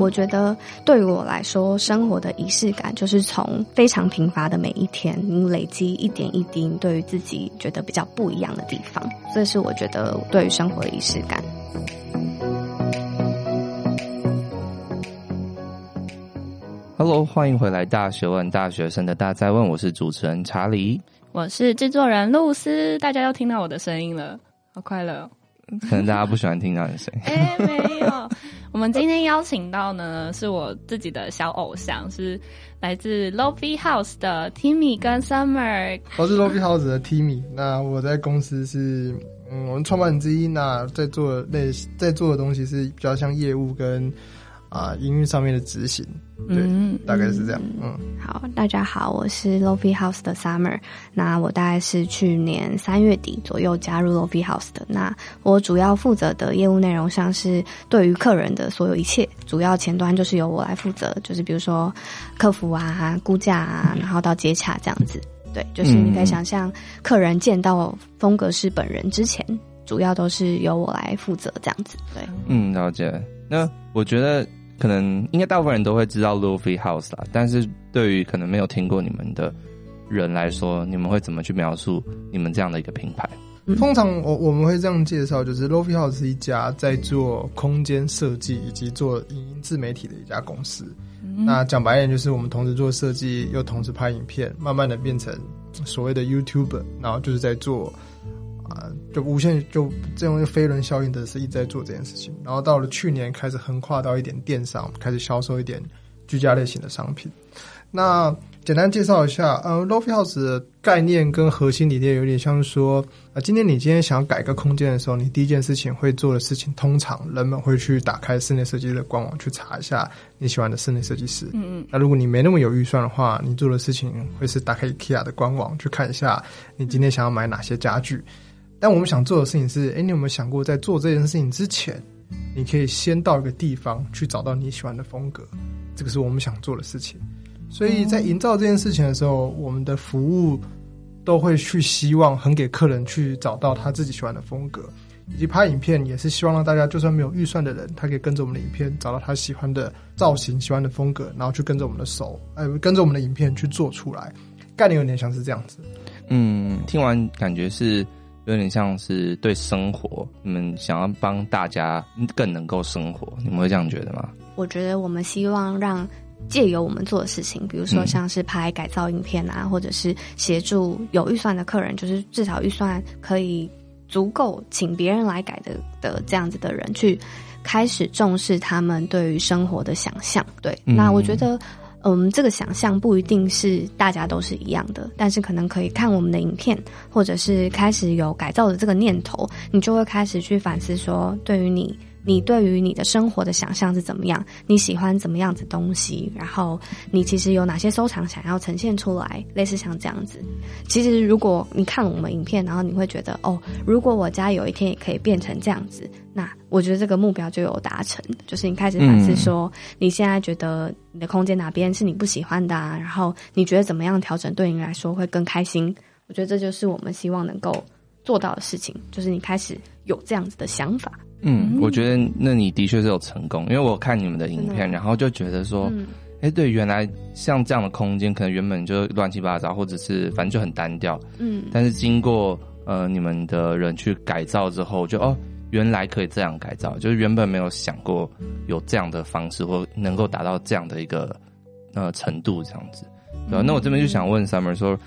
我觉得对于我来说，生活的仪式感就是从非常平凡的每一天，你累积一点一滴，对于自己觉得比较不一样的地方，这是我觉得对于生活的仪式感。Hello，欢迎回来《大学问》大学生的大在问，我是主持人查理，我是制作人露丝，大家又听到我的声音了，好快乐哦。可能大家不喜欢听到你的声音。哎、欸，没有。我们今天邀请到呢，是我自己的小偶像，是来自 Lo-Fi House 的 Timmy 跟 Summer。我是 Lo-Fi House 的 Timmy，那我在公司是嗯，我们创办人之一。那在做类在做的东西是比较像业务跟。啊，营运上面的执行，对，嗯、大概是这样。嗯，好，大家好，我是 Lo-Fi House 的 Summer。那我大概是去年三月底左右加入 Lo-Fi House 的。那我主要负责的业务内容，像是对于客人的所有一切，主要前端就是由我来负责，就是比如说客服啊、估价啊，然后到接洽这样子。对，就是你可以想象，客人见到风格师本人之前，主要都是由我来负责这样子。对，嗯，了解。那我觉得。可能应该大部分人都会知道 Lo-Fi House 啦，但是对于可能没有听过你们的人来说，你们会怎么去描述你们这样的一个品牌？通常我我们会这样介绍，就是 Lo-Fi House 是一家在做空间设计以及做影音自媒体的一家公司。嗯、那讲白一点，就是我们同时做设计，又同时拍影片，慢慢的变成所谓的 YouTuber，然后就是在做。啊，就无限就这种飞轮效应的是一直在做这件事情，然后到了去年开始横跨到一点电商，开始销售一点居家类型的商品。那简单介绍一下，呃，Lo-Fi House 的概念跟核心理念有点像是说，啊、呃，今天你今天想要改个空间的时候，你第一件事情会做的事情，通常人们会去打开室内设计的官网去查一下你喜欢的室内设计师。嗯嗯。那如果你没那么有预算的话，你做的事情会是打开 IKEA 的官网去看一下你今天想要买哪些家具。但我们想做的事情是，哎，你有没有想过，在做这件事情之前，你可以先到一个地方去找到你喜欢的风格，这个是我们想做的事情。所以在营造这件事情的时候，我们的服务都会去希望很给客人去找到他自己喜欢的风格，以及拍影片也是希望让大家就算没有预算的人，他可以跟着我们的影片找到他喜欢的造型、喜欢的风格，然后去跟着我们的手，哎，跟着我们的影片去做出来。概念有点像是这样子。嗯，听完感觉是。有点像是对生活，你们想要帮大家更能够生活，你们会这样觉得吗？我觉得我们希望让借由我们做的事情，比如说像是拍改造影片啊，嗯、或者是协助有预算的客人，就是至少预算可以足够请别人来改的的这样子的人，去开始重视他们对于生活的想象。对，嗯、那我觉得。嗯，这个想象不一定是大家都是一样的，但是可能可以看我们的影片，或者是开始有改造的这个念头，你就会开始去反思说，对于你。你对于你的生活的想象是怎么样？你喜欢怎么样子东西？然后你其实有哪些收藏想要呈现出来？类似像这样子。其实如果你看了我们影片，然后你会觉得哦，如果我家有一天也可以变成这样子，那我觉得这个目标就有达成。就是你开始反思说，你现在觉得你的空间哪边是你不喜欢的啊？然后你觉得怎么样调整对你来说会更开心？我觉得这就是我们希望能够做到的事情，就是你开始有这样子的想法。嗯，我觉得那你的确是有成功，因为我看你们的影片，然后就觉得说，哎、嗯，对，原来像这样的空间，可能原本就乱七八糟，或者是反正就很单调，嗯，但是经过呃你们的人去改造之后，就哦，原来可以这样改造，就是原本没有想过有这样的方式，或能够达到这样的一个呃程度，这样子，对吧？那我这边就想问 Summer 说。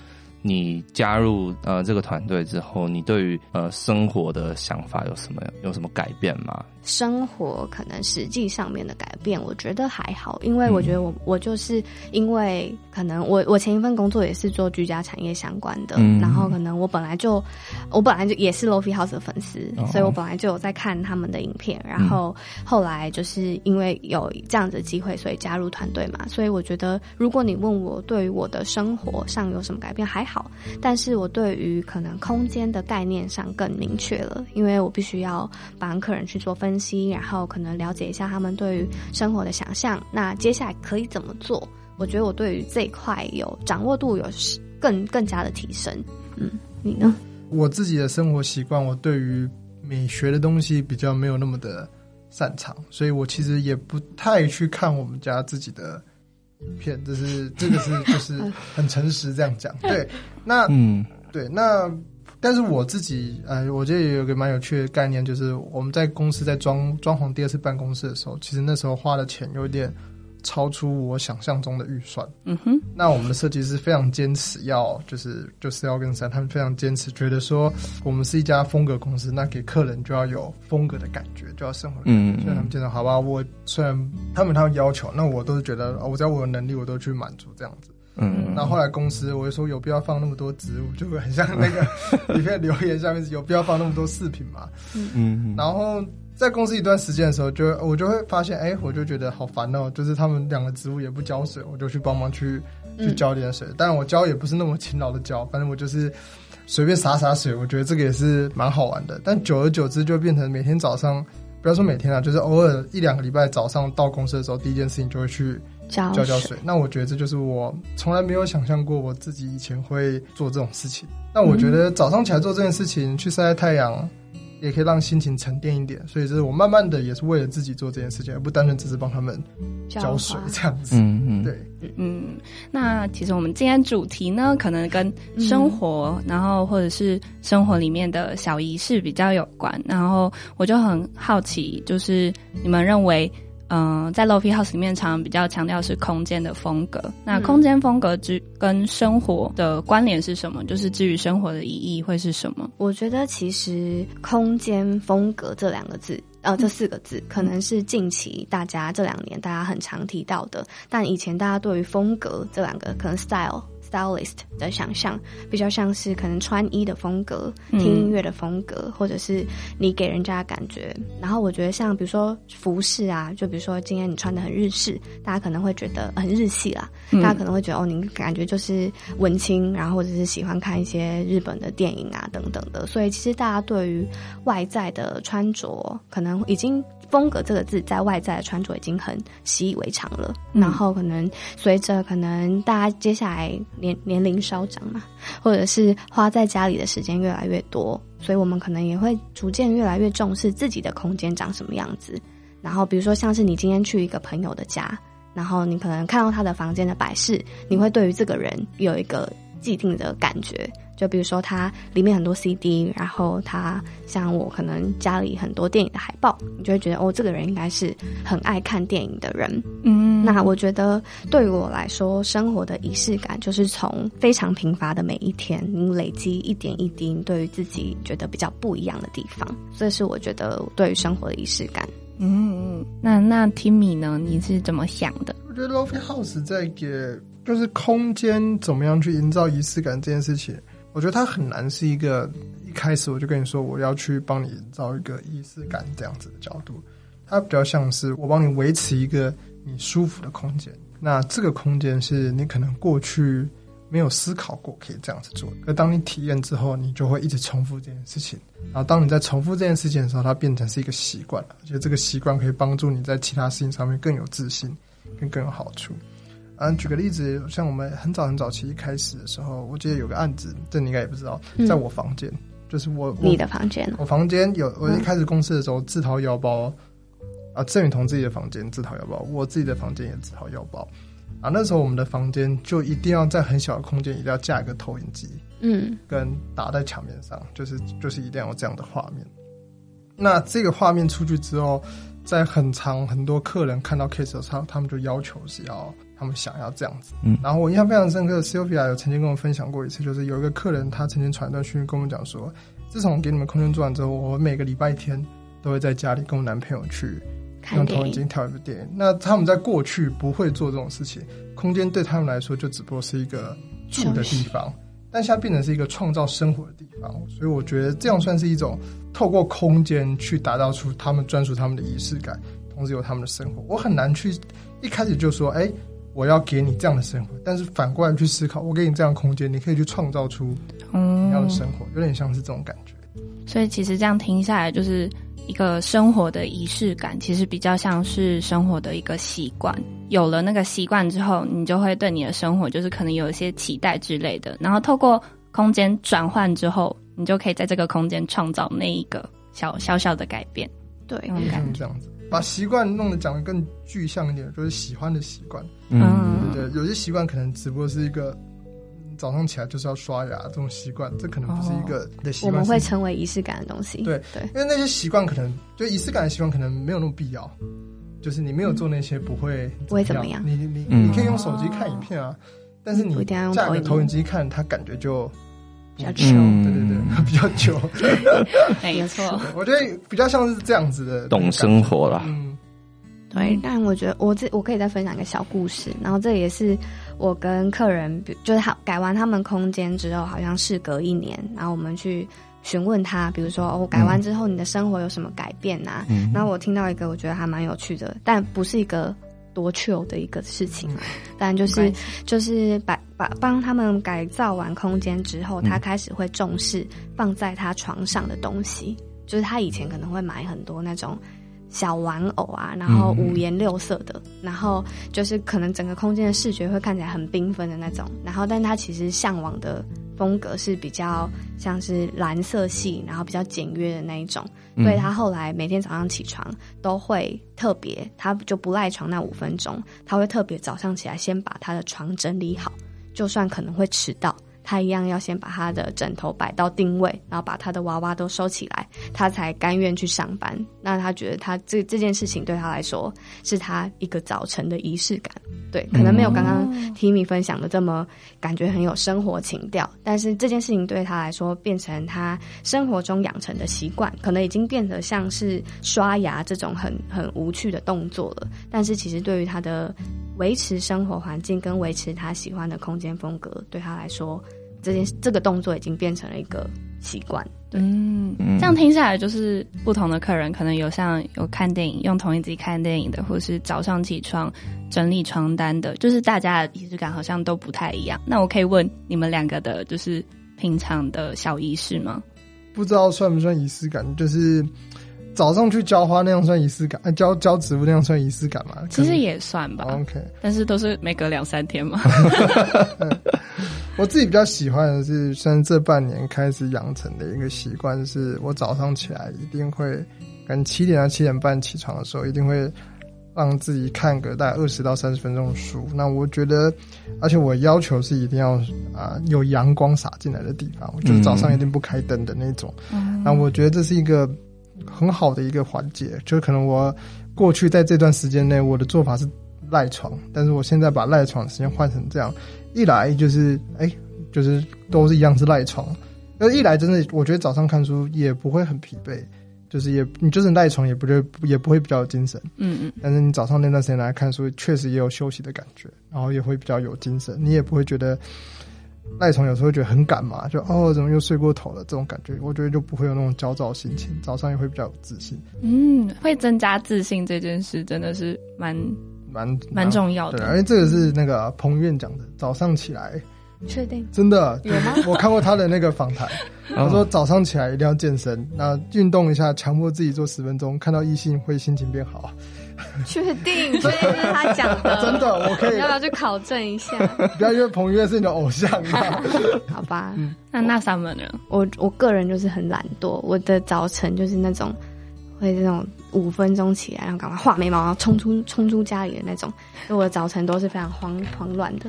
你加入呃这个团队之后，你对于呃生活的想法有什么有什么改变吗？生活可能实际上面的改变，我觉得还好，因为我觉得我、嗯、我就是因为可能我我前一份工作也是做居家产业相关的，嗯、然后可能我本来就我本来就也是 Lo-Fi House 的粉丝，哦、所以我本来就有在看他们的影片，然后后来就是因为有这样子的机会，所以加入团队嘛。所以我觉得，如果你问我对于我的生活上有什么改变，还好，好但是我对于可能空间的概念上更明确了，因为我必须要帮客人去做。分析，然后可能了解一下他们对于生活的想象。那接下来可以怎么做？我觉得我对于这一块有掌握度有更更加的提升。嗯，你呢？我自己的生活习惯，我对于美学的东西比较没有那么的擅长，所以我其实也不太去看我们家自己的影片，这是这个是 就是很诚实这样讲。对，那嗯，对，那但是我自己呃，我觉得也有个蛮有趣的概念，就是我们在公司在装装潢第二次办公室的时候，其实那时候花的钱有点。超出我想象中的预算。嗯哼，那我们的设计师非常坚持要，就是就是要跟三，他们非常坚持，觉得说我们是一家风格公司，那给客人就要有风格的感觉，就要生活的感觉。嗯，所以他们觉得好吧，我虽然他们他们要求，那我都是觉得，我只要我有能力，我都去满足这样子。嗯，那后来公司我就说有必要放那么多植物，就会很像那个 里面留言下面有必要放那么多饰品嘛。嗯嗯，然后。在公司一段时间的时候，就我就会发现，哎、欸，我就觉得好烦哦、喔。就是他们两个植物也不浇水，我就去帮忙去去浇点水。当然、嗯，我浇也不是那么勤劳的浇，反正我就是随便洒洒水。我觉得这个也是蛮好玩的。但久而久之，就变成每天早上，不要说每天啊，就是偶尔一两个礼拜早上到公司的时候，第一件事情就会去浇浇水，水。那我觉得这就是我从来没有想象过我自己以前会做这种事情。那我觉得早上起来做这件事情，去晒晒太阳。也可以让心情沉淀一点，所以就是我慢慢的也是为了自己做这件事情，而不单纯只是帮他们浇水这样子。嗯嗯，对，嗯。那其实我们今天主题呢，可能跟生活，嗯、然后或者是生活里面的小仪式比较有关。然后我就很好奇，就是你们认为。嗯、呃，在 Lo-Fi House 里面，常常比较强调是空间的风格。那空间风格之跟生活的关联是什么？就是至于生活的意义会是什么？我觉得其实“空间风格”这两个字，呃，这四个字，可能是近期大家这两年大家很常提到的。但以前大家对于风格这两个，可能 style。Stylist 的想象比较像是可能穿衣的风格、听音乐的风格，嗯、或者是你给人家的感觉。然后我觉得像比如说服饰啊，就比如说今天你穿的很日式，大家可能会觉得很日系啦。嗯、大家可能会觉得哦，你感觉就是文青，然后或者是喜欢看一些日本的电影啊等等的。所以其实大家对于外在的穿着，可能已经。风格这个字在外在的穿着已经很习以为常了，嗯、然后可能随着可能大家接下来年年龄稍长嘛，或者是花在家里的时间越来越多，所以我们可能也会逐渐越来越重视自己的空间长什么样子。然后比如说像是你今天去一个朋友的家，然后你可能看到他的房间的摆饰，你会对于这个人有一个既定的感觉。就比如说，它里面很多 CD，然后它像我可能家里很多电影的海报，你就会觉得哦，这个人应该是很爱看电影的人。嗯，那我觉得对于我来说，生活的仪式感就是从非常平凡的每一天，你累积一点一滴，对于自己觉得比较不一样的地方，这是我觉得对于生活的仪式感。嗯，那那 Timmy 呢？你是怎么想的？我觉得 Lo-Fi House 在给就是空间怎么样去营造仪式感这件事情。我觉得它很难是一个一开始我就跟你说我要去帮你营造一个仪式感这样子的角度，它比较像是我帮你维持一个你舒服的空间。那这个空间是你可能过去没有思考过可以这样子做，而当你体验之后，你就会一直重复这件事情。然后当你在重复这件事情的时候，它变成是一个习惯了，而且这个习惯可以帮助你在其他事情上面更有自信，更更有好处。嗯，举个例子，像我们很早很早期一开始的时候，我记得有个案子，这你应该也不知道，在我房间，嗯、就是我你的房间，我房间有我一开始公司的时候自掏腰包，嗯、啊，郑雨桐自己的房间自掏腰包，我自己的房间也自掏腰包，啊，那时候我们的房间就一定要在很小的空间，一定要架一个投影机，嗯，跟打在墙面上，就是就是一定要有这样的画面。那这个画面出去之后，在很长很多客人看到 case 的时候，他们就要求是要。他们想要这样子，嗯，然后我印象非常深刻，Sylvia 有曾经跟我分享过一次，就是有一个客人，他曾经传一段讯息跟我们讲说，自从给你们空间做完之后，我每个礼拜天都会在家里跟我男朋友去用投影机跳一部电影。那他们在过去不会做这种事情，空间对他们来说就只不过是一个住的地方，但现在变成是一个创造生活的地方。所以我觉得这样算是一种透过空间去打造出他们专属他们的仪式感，同时有他们的生活。我很难去一开始就说，哎。我要给你这样的生活，但是反过来去思考，我给你这样的空间，你可以去创造出你要的生活，嗯、有点像是这种感觉。所以其实这样听下来，就是一个生活的仪式感，其实比较像是生活的一个习惯。有了那个习惯之后，你就会对你的生活就是可能有一些期待之类的。然后透过空间转换之后，你就可以在这个空间创造那一个小小小的改变。对，用感觉这样子。把习惯弄得讲得更具象一点，就是喜欢的习惯。嗯，对，对，有些习惯可能只不过是一个早上起来就是要刷牙这种习惯，这可能不是一个的习惯。我们会成为仪式感的东西。对对，因为那些习惯可能就仪式感的习惯可能没有那么必要，就是你没有做那些不会不会怎么样。你你你可以用手机看影片啊，但是你架个投影机看，它感觉就。比较久，嗯、对对对，比较久，没错。我觉得比较像是这样子的，懂生活了。嗯，对。但我觉得我这我可以再分享一个小故事，然后这也是我跟客人，就是他改完他们空间之后，好像事隔一年，然后我们去询问他，比如说哦，改完之后你的生活有什么改变啊？嗯、然后我听到一个我觉得还蛮有趣的，但不是一个。多 chill 的一个事情，但就是就是把把帮他们改造完空间之后，他开始会重视放在他床上的东西，就是他以前可能会买很多那种。小玩偶啊，然后五颜六色的，嗯、然后就是可能整个空间的视觉会看起来很缤纷的那种。然后，但他其实向往的风格是比较像是蓝色系，然后比较简约的那一种。所以他后来每天早上起床都会特别，他就不赖床那五分钟，他会特别早上起来先把他的床整理好，就算可能会迟到。他一样要先把他的枕头摆到定位，然后把他的娃娃都收起来，他才甘愿去上班。那他觉得他这这件事情对他来说是他一个早晨的仪式感。对，可能没有刚刚 Timmy 分享的这么感觉很有生活情调，但是这件事情对他来说变成他生活中养成的习惯，可能已经变得像是刷牙这种很很无趣的动作了。但是其实对于他的维持生活环境跟维持他喜欢的空间风格，对他来说，这件这个动作已经变成了一个习惯。对，嗯，这样听下来，就是不同的客人可能有像有看电影用投影机看电影的，或是早上起床整理床单的，就是大家的仪式感好像都不太一样。那我可以问你们两个的，就是平常的小仪式吗？不知道算不算仪式感，就是。早上去浇花那样算仪式感？浇浇植物那样算仪式感吗？其实也算吧。OK，但是都是每隔两三天嘛。我自己比较喜欢的是，算这半年开始养成的一个习惯，是我早上起来一定会，可能七点到七点半起床的时候，一定会让自己看个大概二十到三十分钟的书。那我觉得，而且我要求是一定要啊有阳光洒进来的地方，我就是早上一定不开灯的那种。嗯、那我觉得这是一个。很好的一个环节，就是可能我过去在这段时间内，我的做法是赖床，但是我现在把赖床的时间换成这样，一来就是哎、欸，就是都是一样是赖床，那一来真的我觉得早上看书也不会很疲惫，就是也你就是赖床也不会也不会比较有精神，嗯嗯，但是你早上那段时间来看书，确实也有休息的感觉，然后也会比较有精神，你也不会觉得。赖床有时候会觉得很赶嘛，就哦，怎么又睡过头了？这种感觉，我觉得就不会有那种焦躁心情，早上也会比较有自信。嗯，会增加自信这件事真的是蛮蛮蛮重要的。对，而且这个是那个彭于晏讲的，早上起来，确定真的有吗？我看过他的那个访谈，他说早上起来一定要健身，那运动一下，强迫自己做十分钟，看到异性会心情变好。确定，确定是他讲的，真的，我可以。要不要去考证一下？不要因为彭于晏是你的偶像啊。好吧，嗯、那那 Summer 呢？我我个人就是很懒惰，我的早晨就是那种会这种五分钟起来，然后赶快画眉毛，然后冲出冲出家里的那种。所以我的早晨都是非常慌慌乱的。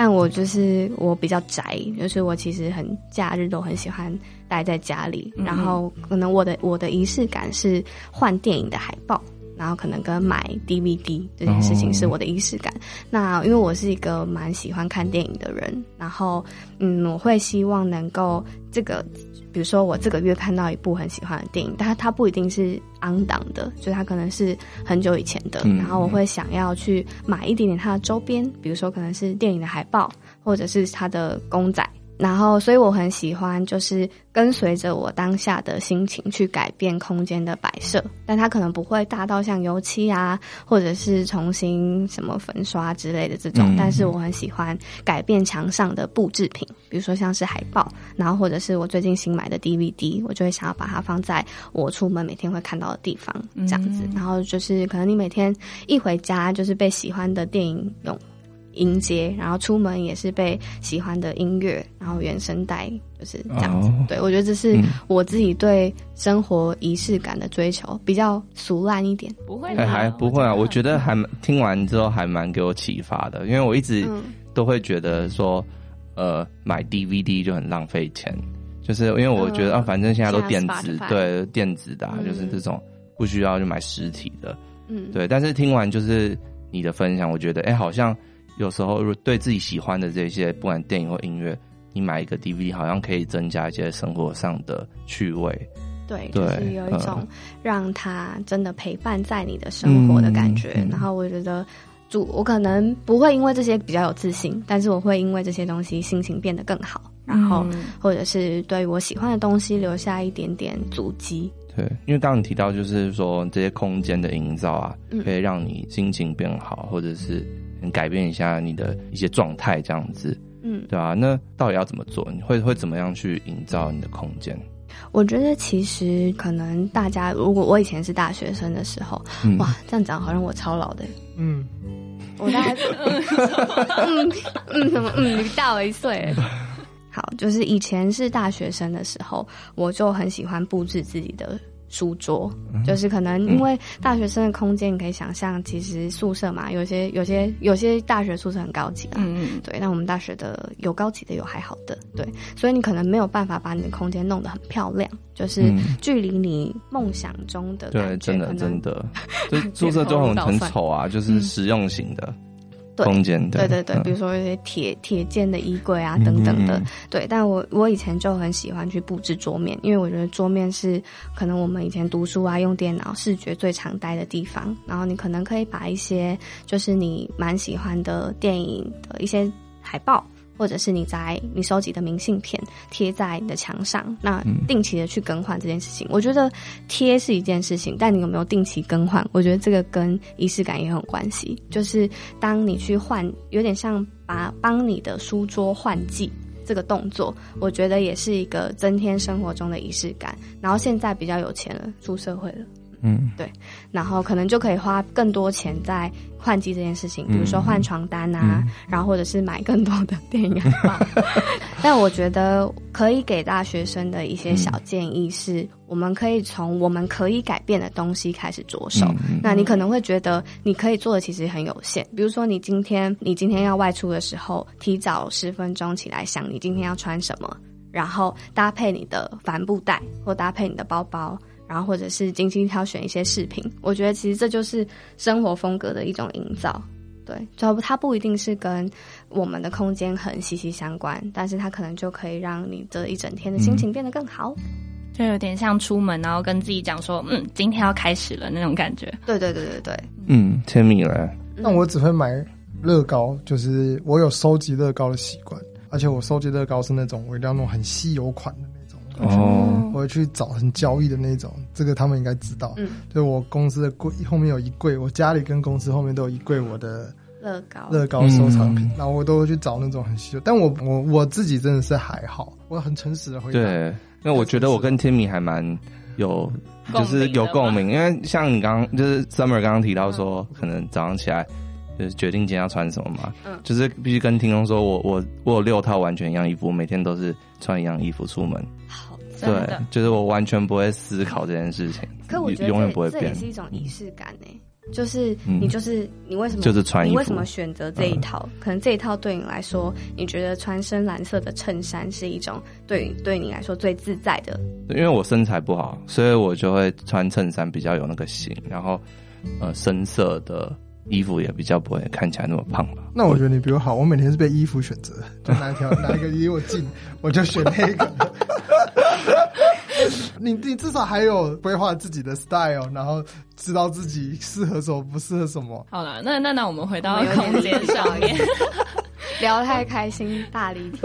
但我就是我比较宅，就是我其实很假日都很喜欢待在家里，嗯、然后可能我的我的仪式感是换电影的海报。然后可能跟买 DVD 这件事情是我的仪式感。Oh. 那因为我是一个蛮喜欢看电影的人，然后嗯，我会希望能够这个，比如说我这个月看到一部很喜欢的电影，但它它不一定是 on 档的，就它可能是很久以前的。然后我会想要去买一点点它的周边，比如说可能是电影的海报，或者是它的公仔。然后，所以我很喜欢，就是跟随着我当下的心情去改变空间的摆设，但它可能不会大到像油漆啊，或者是重新什么粉刷之类的这种。嗯、但是我很喜欢改变墙上的布置品，比如说像是海报，然后或者是我最近新买的 DVD，我就会想要把它放在我出门每天会看到的地方，这样子。嗯、然后就是可能你每天一回家，就是被喜欢的电影用。音阶，然后出门也是被喜欢的音乐，然后原声带就是这样子。哦、对，我觉得这是我自己对生活仪式感的追求，比较俗烂一点。不会，还不会啊？我觉得还听完之后还蛮给我启发的，因为我一直都会觉得说，呃，买 DVD 就很浪费钱，就是因为我觉得啊，反正现在都电子，对，电子的、啊，就是这种不需要就买实体的。嗯，对。但是听完就是你的分享，我觉得哎、欸，好像有时候如对自己喜欢的这些，不管电影或音乐，你买一个 DVD，好像可以增加一些生活上的趣味。对，对就是有一种让它真的陪伴在你的生活的感觉。嗯、然后我觉得，主我可能不会因为这些比较有自信，但是我会因为这些东西心情变得更好。然后，或者是对我喜欢的东西留下一点点足迹。对，因为刚刚你提到，就是说这些空间的营造啊，可以让你心情变好，或者是改变一下你的一些状态，这样子，嗯，对啊，那到底要怎么做？你会会怎么样去营造你的空间？我觉得其实可能大家，如果我以前是大学生的时候，嗯、哇，这样讲好像我超老的，嗯，我大概，嗯嗯什么嗯，你大我一岁。好，就是以前是大学生的时候，我就很喜欢布置自己的书桌。嗯、就是可能因为大学生的空间，你可以想象，其实宿舍嘛，有些有些有些大学宿舍很高级啊。对，那我们大学的有高级的，有还好的。对，所以你可能没有办法把你的空间弄得很漂亮，就是距离你梦想中的。对，真的真的，就宿舍都很 很丑啊，就是实用型的。空间的，对对对，比如说一些铁铁件的衣柜啊等等的，嗯、对。但我我以前就很喜欢去布置桌面，因为我觉得桌面是可能我们以前读书啊用电脑视觉最常待的地方。然后你可能可以把一些就是你蛮喜欢的电影的一些海报。或者是你在你收集的明信片贴在你的墙上，那定期的去更换这件事情，嗯、我觉得贴是一件事情，但你有没有定期更换？我觉得这个跟仪式感也很有关系。就是当你去换，有点像把帮你的书桌换季这个动作，我觉得也是一个增添生活中的仪式感。然后现在比较有钱了，出社会了。嗯，对，然后可能就可以花更多钱在换季这件事情，比如说换床单啊，嗯、然后或者是买更多的电影海报。但我觉得可以给大学生的一些小建议是，我们可以从我们可以改变的东西开始着手。嗯、那你可能会觉得你可以做的其实很有限，比如说你今天你今天要外出的时候，提早十分钟起来想你今天要穿什么，然后搭配你的帆布袋或搭配你的包包。然后或者是精心挑选一些饰品，我觉得其实这就是生活风格的一种营造。对，就它不一定是跟我们的空间很息息相关，但是它可能就可以让你的一整天的心情变得更好。就有点像出门，然后跟自己讲说：“嗯，今天要开始了”那种感觉。对对对对对。嗯，天米了。那我只会买乐高，就是我有收集乐高的习惯，而且我收集乐高是那种我一定要弄很稀有款的。哦，我会去找很交易的那种，这个他们应该知道。嗯，就我公司的柜后面有一柜，我家里跟公司后面都有一柜我的乐高乐高收藏品，然后我都会去找那种很稀有。但我我我自己真的是还好，我很诚实的回答。对，因为我觉得我跟 Timmy 还蛮有，就是有共鸣。因为像你刚刚就是 Summer 刚刚提到说，可能早上起来就是决定今天要穿什么嘛，嗯，就是必须跟听众说我我我有六套完全一样衣服，我每天都是穿一样衣服出门。对，就是我完全不会思考这件事情，可我觉得永远不会变。这也是一种仪式感呢。就是你就是你为什么就是穿衣服，你为什么选择这一套？可能这一套对你来说，你觉得穿深蓝色的衬衫是一种对对你来说最自在的。因为我身材不好，所以我就会穿衬衫比较有那个型，然后呃深色的。衣服也比较不会看起来那么胖吧？那我觉得你比我好，我每天是被衣服选择，就哪一条哪一个离我近，我就选那个。你 你至少还有规划自己的 style，然后知道自己适合什么不适合什么。好了，那那那我们回到空间上面，聊太开心，大离题。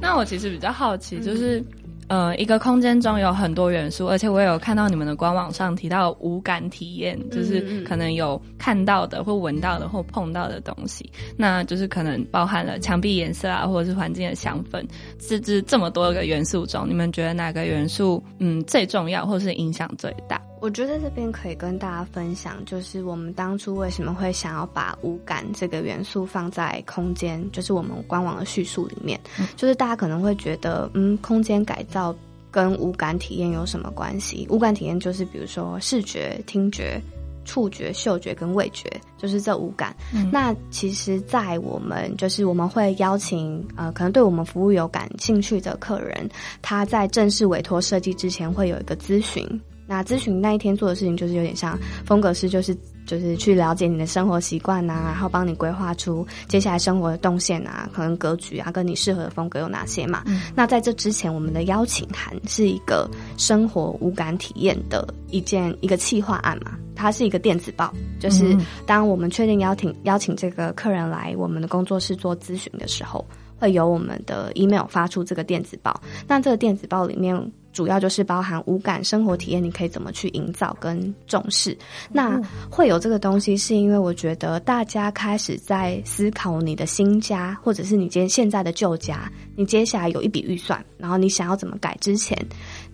那我其实比较好奇，就是。呃，一个空间中有很多元素，而且我也有看到你们的官网上提到无感体验，就是可能有看到的、或闻到的、或碰到的东西，那就是可能包含了墙壁颜色啊，或者是环境的香氛，这这这么多个元素中，你们觉得哪个元素嗯最重要，或是影响最大？我觉得这边可以跟大家分享，就是我们当初为什么会想要把五感这个元素放在空间，就是我们官网的叙述里面。嗯、就是大家可能会觉得，嗯，空间改造跟五感体验有什么关系？五感体验就是比如说视觉、听觉、触觉、嗅觉跟味觉，就是这五感。嗯、那其实，在我们就是我们会邀请呃，可能对我们服务有感兴趣的客人，他在正式委托设计之前会有一个咨询。那咨询那一天做的事情就是有点像风格师，就是就是去了解你的生活习惯呐，然后帮你规划出接下来生活的动线啊，可能格局啊，跟你适合的风格有哪些嘛。嗯、那在这之前，我们的邀请函是一个生活无感体验的一件一个企划案嘛，它是一个电子报，就是当我们确定邀请邀请这个客人来我们的工作室做咨询的时候，会由我们的 email 发出这个电子报。那这个电子报里面。主要就是包含五感生活体验，你可以怎么去营造跟重视？那会有这个东西，是因为我觉得大家开始在思考你的新家，或者是你今天现在的旧家，你接下来有一笔预算，然后你想要怎么改之前，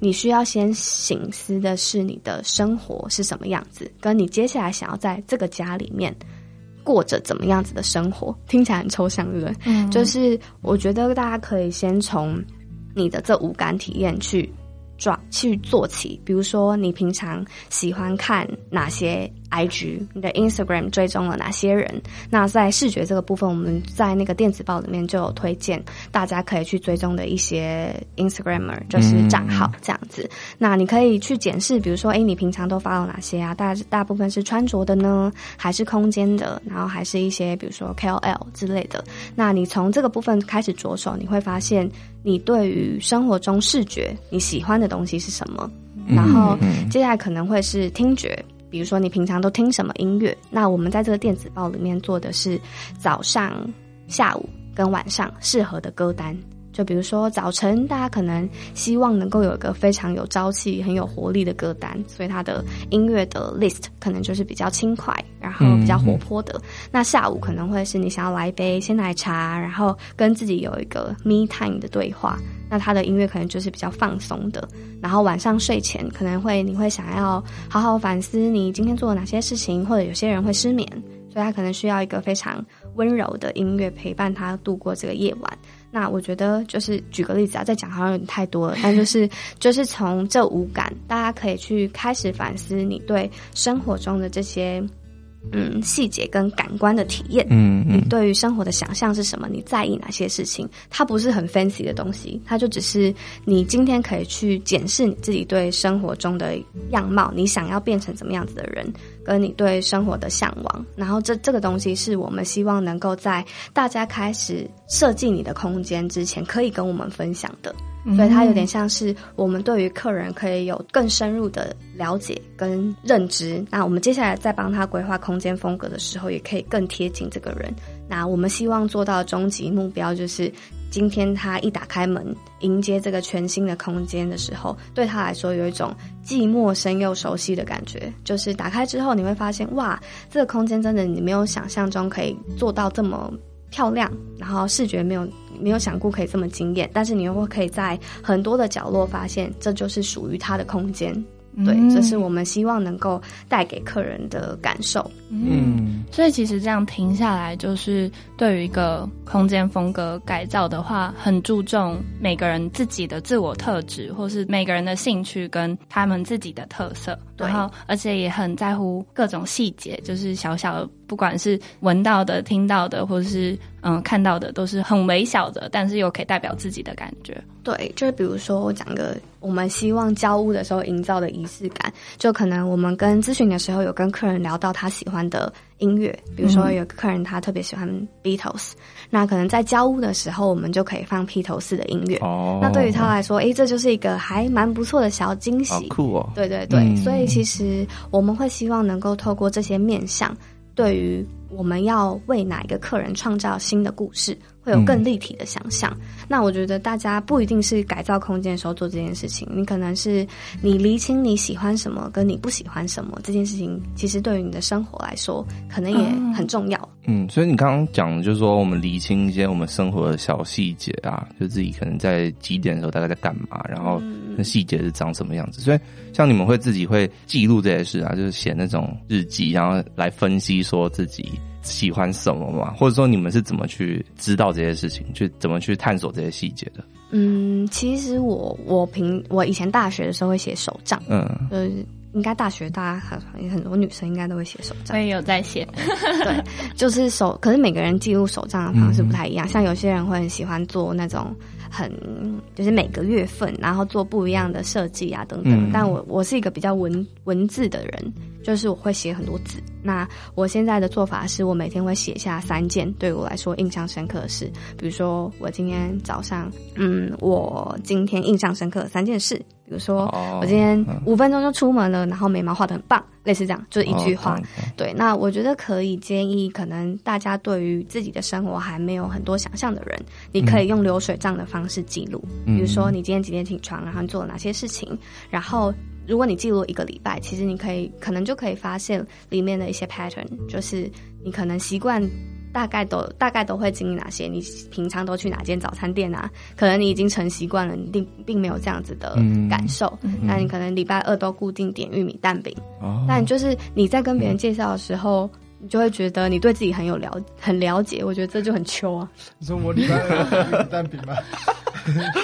你需要先省思的是你的生活是什么样子，跟你接下来想要在这个家里面过着怎么样子的生活。听起来很抽象，对不对？嗯，就是我觉得大家可以先从你的这五感体验去抓。去做起，比如说你平常喜欢看哪些 IG，你的 Instagram 追踪了哪些人？那在视觉这个部分，我们在那个电子报里面就有推荐，大家可以去追踪的一些 Instagramer，就是账号这样子。嗯、那你可以去检视，比如说，哎，你平常都发了哪些啊？大大部分是穿着的呢，还是空间的？然后还是一些比如说 KOL 之类的。那你从这个部分开始着手，你会发现。你对于生活中视觉你喜欢的东西是什么？然后接下来可能会是听觉，比如说你平常都听什么音乐？那我们在这个电子报里面做的是早上、下午跟晚上适合的歌单。就比如说早晨，大家可能希望能够有一个非常有朝气、很有活力的歌单，所以它的音乐的 list 可能就是比较轻快，然后比较活泼的。那下午可能会是你想要来一杯鲜奶茶，然后跟自己有一个 me time 的对话，那它的音乐可能就是比较放松的。然后晚上睡前可能会你会想要好好反思你今天做了哪些事情，或者有些人会失眠，所以他可能需要一个非常温柔的音乐陪伴他度过这个夜晚。那我觉得就是举个例子啊，再讲好像有点太多了，但就是就是从这五感，大家可以去开始反思你对生活中的这些嗯细节跟感官的体验，嗯，嗯，你对于生活的想象是什么？你在意哪些事情？它不是很 fancy 的东西，它就只是你今天可以去检视你自己对生活中的样貌，你想要变成怎么样子的人。跟你对生活的向往，然后这这个东西是我们希望能够在大家开始设计你的空间之前，可以跟我们分享的。所以它有点像是我们对于客人可以有更深入的了解跟认知。那我们接下来在帮他规划空间风格的时候，也可以更贴近这个人。那我们希望做到终极目标就是。今天他一打开门迎接这个全新的空间的时候，对他来说有一种既陌生又熟悉的感觉。就是打开之后，你会发现，哇，这个空间真的你没有想象中可以做到这么漂亮，然后视觉没有没有想过可以这么惊艳，但是你又会可以在很多的角落发现，这就是属于他的空间。对，这是我们希望能够带给客人的感受。嗯，所以其实这样停下来，就是对于一个空间风格改造的话，很注重每个人自己的自我特质，或是每个人的兴趣跟他们自己的特色。然后，而且也很在乎各种细节，就是小小的，不管是闻到的、听到的，或是嗯看到的，都是很微小的，但是又可以代表自己的感觉。对，就是比如说我讲个我们希望交屋的时候营造的仪式感，就可能我们跟咨询的时候有跟客人聊到他喜欢的音乐，比如说有个客人他特别喜欢 Beatles，、嗯、那可能在交屋的时候我们就可以放披头士的音乐。哦，那对于他来说，诶，这就是一个还蛮不错的小惊喜。酷哦！对对对，嗯、所以其实我们会希望能够透过这些面向，对于我们要为哪一个客人创造新的故事。会有更立体的想象。嗯、那我觉得大家不一定是改造空间的时候做这件事情，你可能是你厘清你喜欢什么，跟你不喜欢什么这件事情，其实对于你的生活来说，可能也很重要。嗯，所以你刚刚讲的就是说，我们厘清一些我们生活的小细节啊，就自己可能在几点的时候大概在干嘛，然后那细节是长什么样子。所以像你们会自己会记录这些事啊，就是写那种日记，然后来分析说自己。喜欢什么吗？或者说你们是怎么去知道这些事情，去怎么去探索这些细节的？嗯，其实我我平我以前大学的时候会写手账，嗯，就是应该大学大家很很多女生应该都会写手账，我也有在写，对，就是手，可是每个人记录手账的方式不太一样，嗯、像有些人会很喜欢做那种。很就是每个月份，然后做不一样的设计啊等等。嗯、但我我是一个比较文文字的人，就是我会写很多字。那我现在的做法是我每天会写下三件对我来说印象深刻的事，比如说我今天早上，嗯，我今天印象深刻的三件事。比如说，我今天五分钟就出门了，然后眉毛画的很棒，类似这样，就是一句话。对，那我觉得可以建议，可能大家对于自己的生活还没有很多想象的人，你可以用流水账的方式记录。比如说，你今天几点起床，然后你做了哪些事情，然后如果你记录一个礼拜，其实你可以可能就可以发现里面的一些 pattern，就是你可能习惯。大概都大概都会经历哪些？你平常都去哪间早餐店啊？可能你已经成习惯了，你并并没有这样子的感受。那、嗯、你可能礼拜二都固定点玉米蛋饼，哦、但就是你在跟别人介绍的时候。你就会觉得你对自己很有了很了解，我觉得这就很秋啊。你说我礼拜二有蛋饼吗？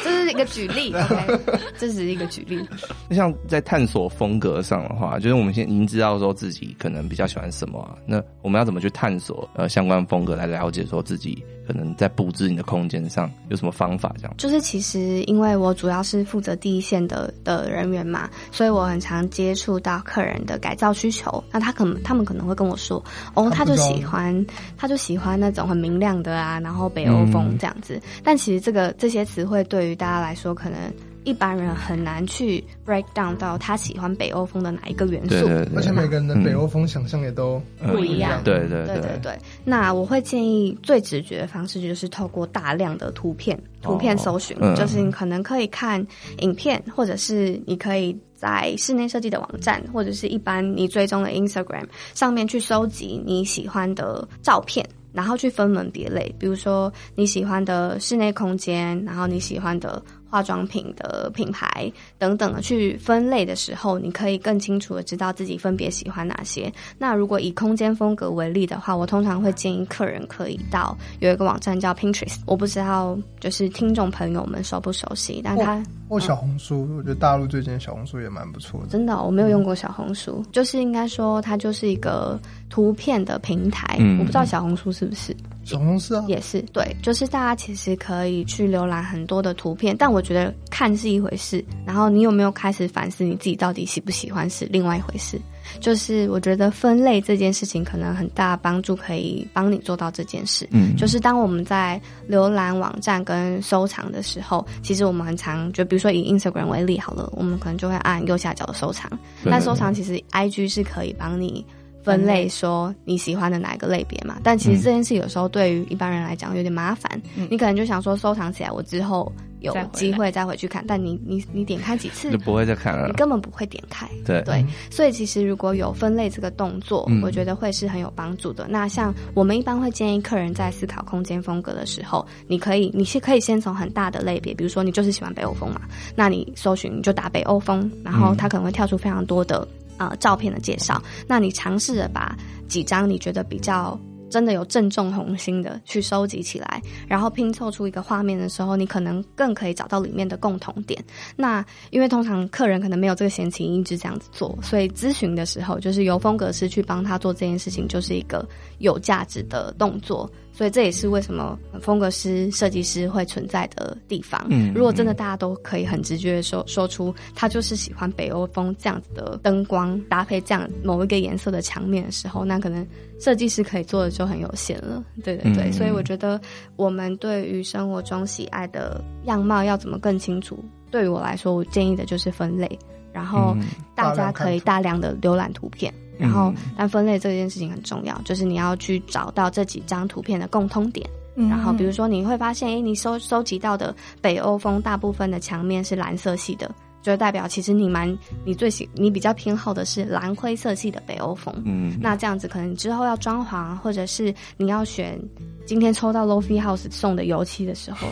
这是一个举例，OK，这只是一个举例。那像在探索风格上的话，就是我们现在已经知道说自己可能比较喜欢什么啊，那我们要怎么去探索呃相关风格来了解说自己？可能在布置你的空间上有什么方法？这样就是其实因为我主要是负责第一线的的人员嘛，所以我很常接触到客人的改造需求。那他可能他们可能会跟我说，哦，他就喜欢他就喜欢那种很明亮的啊，然后北欧风这样子。嗯、但其实这个这些词汇对于大家来说可能。一般人很难去 break down 到他喜欢北欧风的哪一个元素，对对对，而且每个人的北欧风想象也都不一样。对对对对对。那我会建议最直觉的方式就是透过大量的图片、图片搜寻，哦、就是你可能可以看影片，或者是你可以在室内设计的网站，或者是一般你追踪的 Instagram 上面去收集你喜欢的照片。然后去分门别类，比如说你喜欢的室内空间，然后你喜欢的化妆品的品牌等等的去分类的时候，你可以更清楚的知道自己分别喜欢哪些。那如果以空间风格为例的话，我通常会建议客人可以到有一个网站叫 Pinterest，我不知道就是听众朋友们熟不熟悉，但他或小红书，嗯、我觉得大陆最近小红书也蛮不错的。真的、哦，我没有用过小红书，嗯、就是应该说它就是一个图片的平台，嗯、我不知道小红书是不是。小红书啊，也是对，就是大家其实可以去浏览很多的图片，但我觉得看是一回事，然后你有没有开始反思你自己到底喜不喜欢是另外一回事。就是我觉得分类这件事情可能很大帮助，可以帮你做到这件事。嗯，就是当我们在浏览网站跟收藏的时候，其实我们很常就比如说以 Instagram 为例好了，我们可能就会按右下角的收藏，那收藏其实 IG 是可以帮你。分类说你喜欢的哪一个类别嘛？但其实这件事有时候对于一般人来讲有点麻烦。嗯、你可能就想说收藏起来，我之后有机会再回去看。但你你你点开几次就不会再看了，你根本不会点开。对对，所以其实如果有分类这个动作，嗯、我觉得会是很有帮助的。那像我们一般会建议客人在思考空间风格的时候，你可以你是可以先从很大的类别，比如说你就是喜欢北欧风嘛，那你搜寻你就打北欧风，然后它可能会跳出非常多的。呃，照片的介绍，那你尝试着把几张你觉得比较真的有正中红心的去收集起来，然后拼凑出一个画面的时候，你可能更可以找到里面的共同点。那因为通常客人可能没有这个闲情一直这样子做，所以咨询的时候，就是由风格师去帮他做这件事情，就是一个有价值的动作。所以这也是为什么风格师、设计师会存在的地方。嗯，如果真的大家都可以很直觉的说说出他就是喜欢北欧风这样子的灯光搭配这样某一个颜色的墙面的时候，那可能设计师可以做的就很有限了。对对对，嗯、所以我觉得我们对于生活中喜爱的样貌要怎么更清楚？对于我来说，我建议的就是分类，然后大家可以大量的浏览图片。然后，但分类这件事情很重要，就是你要去找到这几张图片的共通点，嗯。然后比如说你会发现，哎，你收收集到的北欧风大部分的墙面是蓝色系的。就代表其实你蛮你最喜你比较偏好的是蓝灰色系的北欧风，嗯，那这样子可能之后要装潢，或者是你要选今天抽到 Lo-Fi House 送的油漆的时候，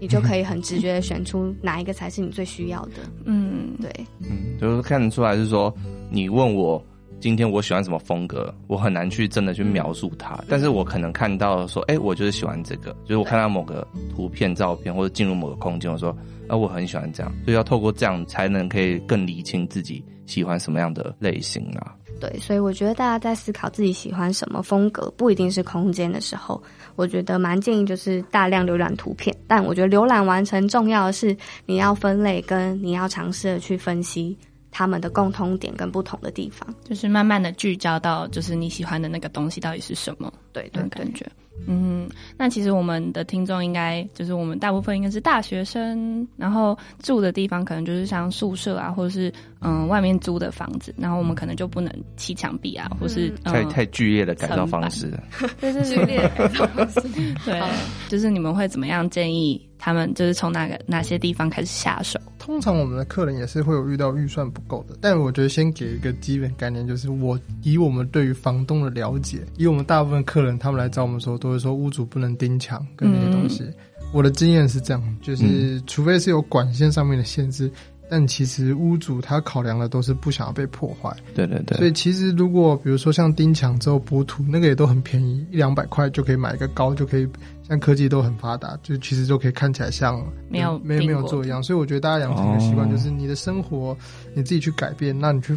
你就可以很直觉的选出哪一个才是你最需要的，嗯，对，嗯，就是看得出来是说你问我。今天我喜欢什么风格，我很难去真的去描述它，嗯、但是我可能看到说，哎、欸，我就是喜欢这个，就是我看到某个图片、照片或者进入某个空间，我说，啊，我很喜欢这样，所以要透过这样才能可以更理清自己喜欢什么样的类型啊。对，所以我觉得大家在思考自己喜欢什么风格，不一定是空间的时候，我觉得蛮建议就是大量浏览图片，但我觉得浏览完成重要的是你要分类，跟你要尝试的去分析。他们的共通点跟不同的地方，就是慢慢的聚焦到，就是你喜欢的那个东西到底是什么？对对，感觉。嗯，那其实我们的听众应该就是我们大部分应该是大学生，然后住的地方可能就是像宿舍啊，或者是嗯外面租的房子，然后我们可能就不能砌墙壁啊，或是、嗯、太太剧烈的改造方式，这是剧烈的改造方式。对，就是你们会怎么样建议他们，就是从哪个哪些地方开始下手？通常我们的客人也是会有遇到预算不够的，但我觉得先给一个基本概念，就是我以我们对于房东的了解，以我们大部分客人他们来找我们说，都会说屋主不能钉墙跟那些东西。嗯、我的经验是这样，就是除非是有管线上面的限制，但其实屋主他考量的都是不想要被破坏。对对对。所以其实如果比如说像钉墙之后补土，那个也都很便宜，一两百块就可以买一个高就可以。像科技都很发达，就其实就可以看起来像没有没没有做一样，所以我觉得大家养成一个习惯，就是你的生活你自己去改变，那你去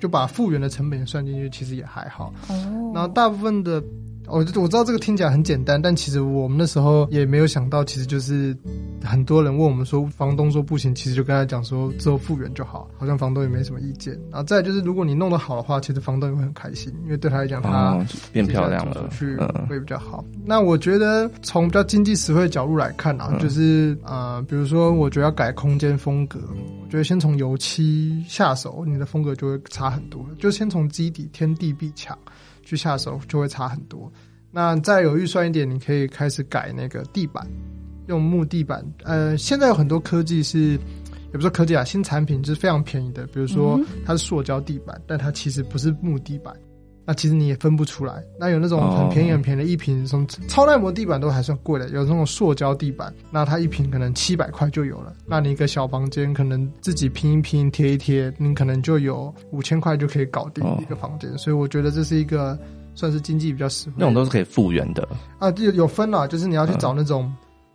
就把复原的成本算进去，其实也还好。哦，然后大部分的。我我知道这个听起来很简单，但其实我们那时候也没有想到，其实就是很多人问我们说，房东说不行，其实就跟他讲说之后复原就好，好像房东也没什么意见。然后再来就是，如果你弄得好的话，其实房东也会很开心，因为对他来讲，他变漂亮了，去会比较好。嗯、那我觉得从比较经济实惠的角度来看啊，就是呃，比如说我觉得要改空间风格，我觉得先从油漆下手，你的风格就会差很多。就先从基底天地壁墙。去下手就会差很多。那再有预算一点，你可以开始改那个地板，用木地板。呃，现在有很多科技是，也不是说科技啊，新产品就是非常便宜的。比如说它是塑胶地板，但它其实不是木地板。那其实你也分不出来。那有那种很便宜很便宜的一瓶，从超耐磨地板都还算贵的。有那种塑胶地板，那它一瓶可能七百块就有了。那你一个小房间可能自己拼一拼、贴一贴，你可能就有五千块就可以搞定一个房间。哦、所以我觉得这是一个算是经济比较实惠。那种都是可以复原的啊，有有分啦，就是你要去找那种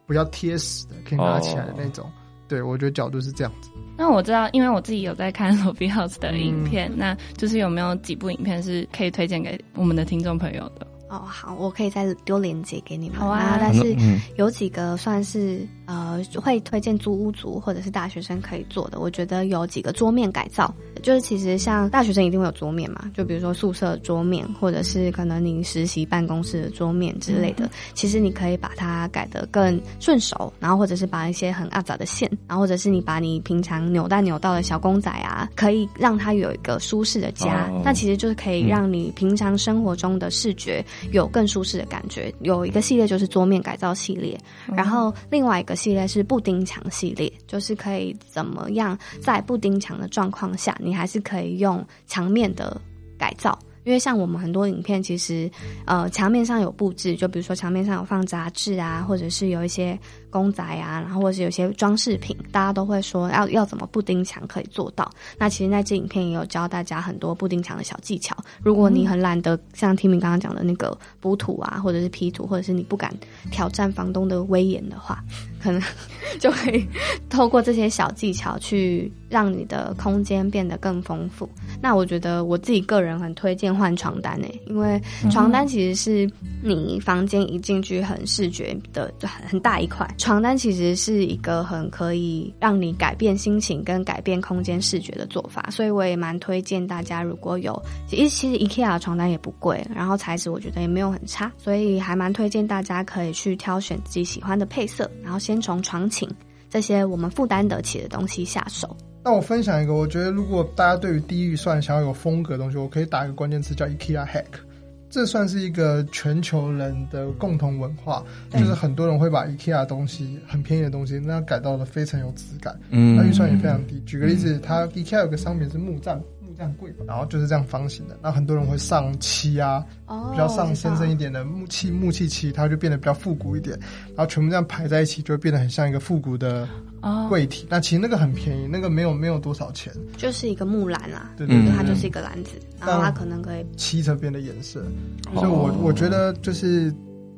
比较贴实的，可以拿起来的那种。哦、对，我觉得角度是这样子。那我知道，因为我自己有在看 Lo-Fi House 的影片，嗯、那就是有没有几部影片是可以推荐给我们的听众朋友的？哦，好，我可以再丢链接给你们。好啊，但是有几个算是呃会推荐租屋族或者是大学生可以做的，我觉得有几个桌面改造。就是其实像大学生一定会有桌面嘛，就比如说宿舍桌面，或者是可能你实习办公室的桌面之类的。嗯、其实你可以把它改得更顺手，然后或者是把一些很阿杂的线，然后或者是你把你平常扭蛋扭到的小公仔啊，可以让它有一个舒适的家。那、哦、其实就是可以让你平常生活中的视觉有更舒适的感觉。有一个系列就是桌面改造系列，嗯、然后另外一个系列是布丁墙系列，就是可以怎么样在布丁墙的状况下。你还是可以用墙面的改造。因为像我们很多影片，其实呃墙面上有布置，就比如说墙面上有放杂志啊，或者是有一些公仔啊，然后或者是有些装饰品，大家都会说要要怎么布丁墙可以做到。那其实那支影片也有教大家很多布丁墙的小技巧。如果你很懒得像 Timmy 刚刚讲的那个补土啊，或者是 P 图，或者是你不敢挑战房东的威严的话，可能 就可以透过这些小技巧去让你的空间变得更丰富。那我觉得我自己个人很推荐。换床单诶、欸，因为床单其实是你房间一进去很视觉的，就很很大一块。床单其实是一个很可以让你改变心情跟改变空间视觉的做法，所以我也蛮推荐大家，如果有，其实其实 IKEA 床单也不贵，然后材质我觉得也没有很差，所以还蛮推荐大家可以去挑选自己喜欢的配色，然后先从床寝这些我们负担得起的东西下手。那我分享一个，我觉得如果大家对于低预算想要有风格的东西，我可以打一个关键词叫 IKEA hack，这算是一个全球人的共同文化，就是很多人会把 IKEA 东西很便宜的东西，那改造的非常有质感，嗯，那预算也非常低。举个例子，它 IKEA 有个商品是木栈。这样贵，然后就是这样方形的，那很多人会上漆啊，哦、比较上深深一点的木漆、木器漆，它就变得比较复古一点，然后全部这样排在一起，就会变得很像一个复古的柜体。哦、那其实那个很便宜，那个没有没有多少钱，就是一个木篮啊，对对对，它就是一个篮子，然后它可能可以漆成别的颜色。所以我我觉得就是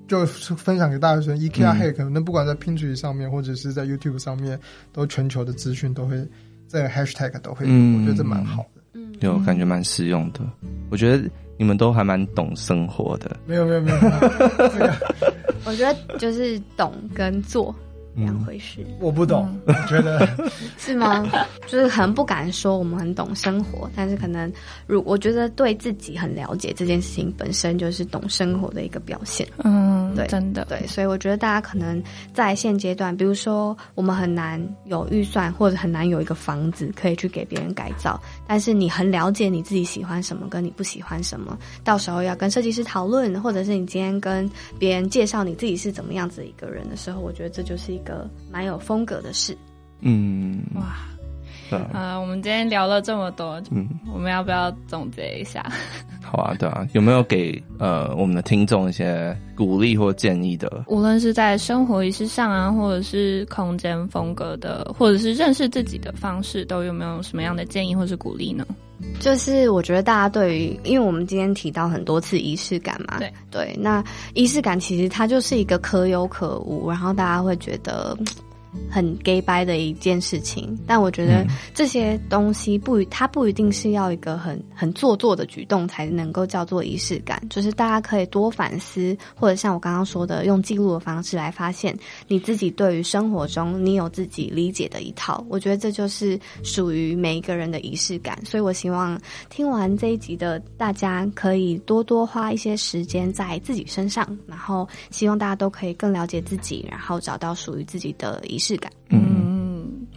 就分享给大学生，IKEA Hack，那不管在 Pinterest 上面或者是在 YouTube 上面，都全球的资讯都会这个 Hashtag 都会，嗯、我觉得这蛮好的。有感觉蛮实用的，我觉得你们都还蛮懂生活的。没有没有没有，我觉得就是懂跟做。两回事，我不懂，我觉得 是吗？就是很不敢说我们很懂生活，但是可能如我觉得对自己很了解这件事情本身就是懂生活的一个表现。嗯，对，真的对，所以我觉得大家可能在现阶段，比如说我们很难有预算，或者很难有一个房子可以去给别人改造，但是你很了解你自己喜欢什么，跟你不喜欢什么，到时候要跟设计师讨论，或者是你今天跟别人介绍你自己是怎么样子一个人的时候，我觉得这就是一个。蛮有风格的事，嗯，哇，啊，我们今天聊了这么多，嗯，我们要不要总结一下？好啊，对啊，有没有给呃我们的听众一些鼓励或建议的？无论是在生活仪式上啊，或者是空间风格的，或者是认识自己的方式，都有没有什么样的建议或是鼓励呢？就是我觉得大家对于，因为我们今天提到很多次仪式感嘛，对对，那仪式感其实它就是一个可有可无，然后大家会觉得。很 gay 掰的一件事情，但我觉得这些东西不，它不一定是要一个很很做作的举动才能够叫做仪式感。就是大家可以多反思，或者像我刚刚说的，用记录的方式来发现你自己对于生活中你有自己理解的一套。我觉得这就是属于每一个人的仪式感。所以我希望听完这一集的大家可以多多花一些时间在自己身上，然后希望大家都可以更了解自己，然后找到属于自己的仪式感。嗯，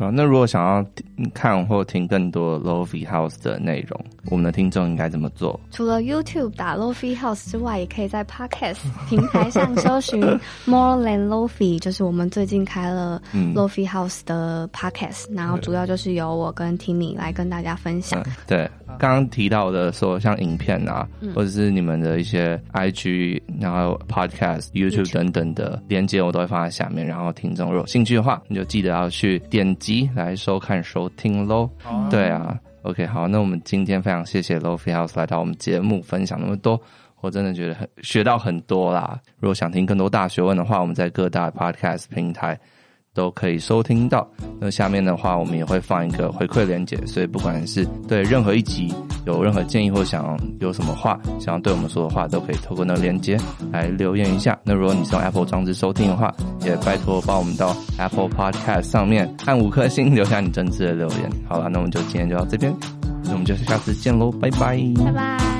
啊，那如果想要看或听更多 Lo-Fi House 的内容，我们的听众应该怎么做？除了 YouTube 打 Lo-Fi House 之外，也可以在 Podcast 平台上搜寻 More Than Lo-Fi，就是我们最近开了 Lo-Fi House 的 Podcast，、嗯、然后主要就是由我跟 Timmy 来跟大家分享。嗯、对。刚刚提到的说，像影片啊，嗯、或者是你们的一些 IG，然后 Podcast、YouTube 等等的连接，我都会放在下面。然后听众如果有兴趣的话，你就记得要去点击来收看、收听喽。嗯、对啊，OK，好，那我们今天非常谢谢 Lo-Fi House 来到我们节目分享那么多，我真的觉得很学到很多啦。如果想听更多大学问的话，我们在各大 Podcast 平台。都可以收听到。那下面的话，我们也会放一个回馈连结，所以不管是对任何一集有任何建议，或想有什么话想要对我们说的话，都可以透过那个连接来留言一下。那如果你是用 Apple 装置收听的话，也拜托帮我们到 Apple Podcast 上面按五颗星，留下你真挚的留言。好了，那我们就今天就到这边，那我们就下次见喽，拜拜，拜拜。